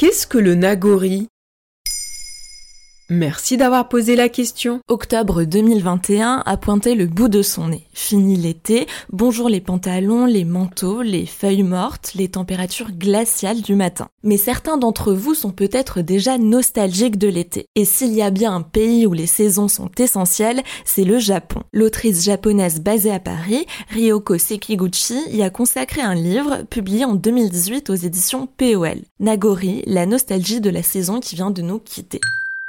Qu'est-ce que le nagori? Merci d'avoir posé la question. Octobre 2021 a pointé le bout de son nez. Fini l'été, bonjour les pantalons, les manteaux, les feuilles mortes, les températures glaciales du matin. Mais certains d'entre vous sont peut-être déjà nostalgiques de l'été. Et s'il y a bien un pays où les saisons sont essentielles, c'est le Japon. L'autrice japonaise basée à Paris, Ryoko Sekiguchi, y a consacré un livre publié en 2018 aux éditions POL. Nagori, la nostalgie de la saison qui vient de nous quitter.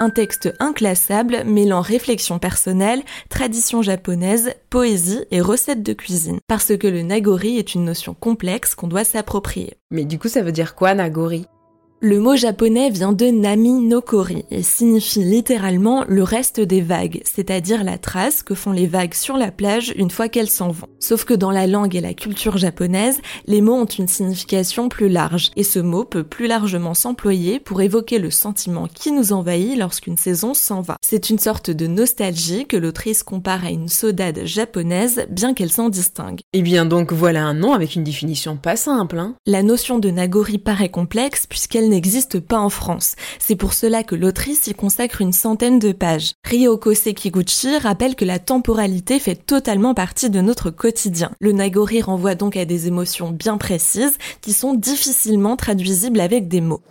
Un texte inclassable mêlant réflexion personnelle, tradition japonaise, poésie et recettes de cuisine. Parce que le nagori est une notion complexe qu'on doit s'approprier. Mais du coup, ça veut dire quoi, nagori? Le mot japonais vient de nami no kori et signifie littéralement le reste des vagues, c'est-à-dire la trace que font les vagues sur la plage une fois qu'elles s'en vont. Sauf que dans la langue et la culture japonaise, les mots ont une signification plus large et ce mot peut plus largement s'employer pour évoquer le sentiment qui nous envahit lorsqu'une saison s'en va. C'est une sorte de nostalgie que l'autrice compare à une saudade japonaise bien qu'elle s'en distingue. Eh bien donc voilà un nom avec une définition pas simple. Hein la notion de nagori paraît complexe puisqu'elle n'existe pas en France. C'est pour cela que l'autrice y consacre une centaine de pages. Ryoko Sekiguchi rappelle que la temporalité fait totalement partie de notre quotidien. Le nagori renvoie donc à des émotions bien précises qui sont difficilement traduisibles avec des mots.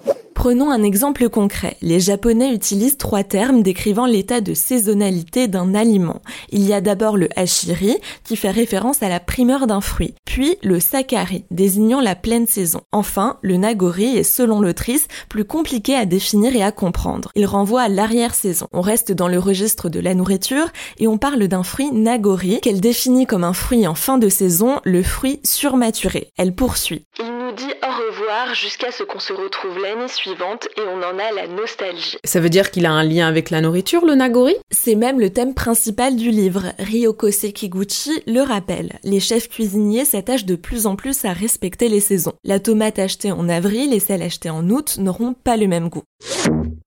Prenons un exemple concret. Les Japonais utilisent trois termes décrivant l'état de saisonnalité d'un aliment. Il y a d'abord le hashiri, qui fait référence à la primeur d'un fruit, puis le sakari, désignant la pleine saison. Enfin, le nagori est, selon l'autrice, plus compliqué à définir et à comprendre. Il renvoie à l'arrière-saison. On reste dans le registre de la nourriture et on parle d'un fruit nagori qu'elle définit comme un fruit en fin de saison, le fruit surmaturé. Elle poursuit dit au revoir jusqu'à ce qu'on se retrouve l'année suivante et on en a la nostalgie. Ça veut dire qu'il a un lien avec la nourriture, le Nagori? C'est même le thème principal du livre. Ryoko Sekiguchi le rappelle. Les chefs cuisiniers s'attachent de plus en plus à respecter les saisons. La tomate achetée en avril et celle achetée en août n'auront pas le même goût.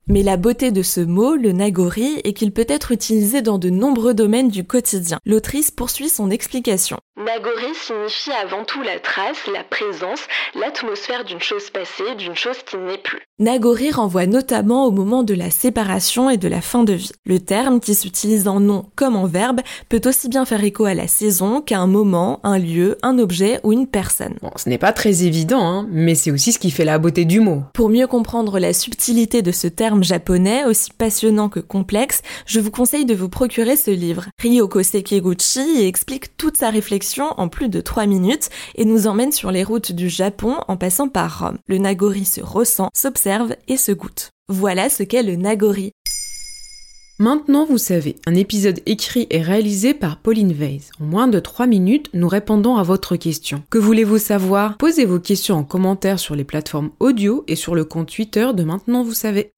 Mais la beauté de ce mot, le nagori, est qu'il peut être utilisé dans de nombreux domaines du quotidien. L'autrice poursuit son explication. Nagori signifie avant tout la trace, la présence, l'atmosphère d'une chose passée, d'une chose qui n'est plus. Nagori renvoie notamment au moment de la séparation et de la fin de vie. Le terme, qui s'utilise en nom comme en verbe, peut aussi bien faire écho à la saison qu'à un moment, un lieu, un objet ou une personne. Bon, ce n'est pas très évident, hein, mais c'est aussi ce qui fait la beauté du mot. Pour mieux comprendre la subtilité de ce terme japonais, aussi passionnant que complexe, je vous conseille de vous procurer ce livre. Ryoko Sekiguchi explique toute sa réflexion en plus de 3 minutes et nous emmène sur les routes du En passant par Rome. Le Nagori se ressent, s'observe et se goûte. Voilà ce qu'est le Nagori. Maintenant, vous savez, un épisode écrit et réalisé par Pauline Weiss. En moins de 3 minutes, nous répondons à votre question. Que voulez-vous savoir? Posez vos questions en commentaire sur les plateformes audio et sur le compte Twitter de Maintenant, vous savez.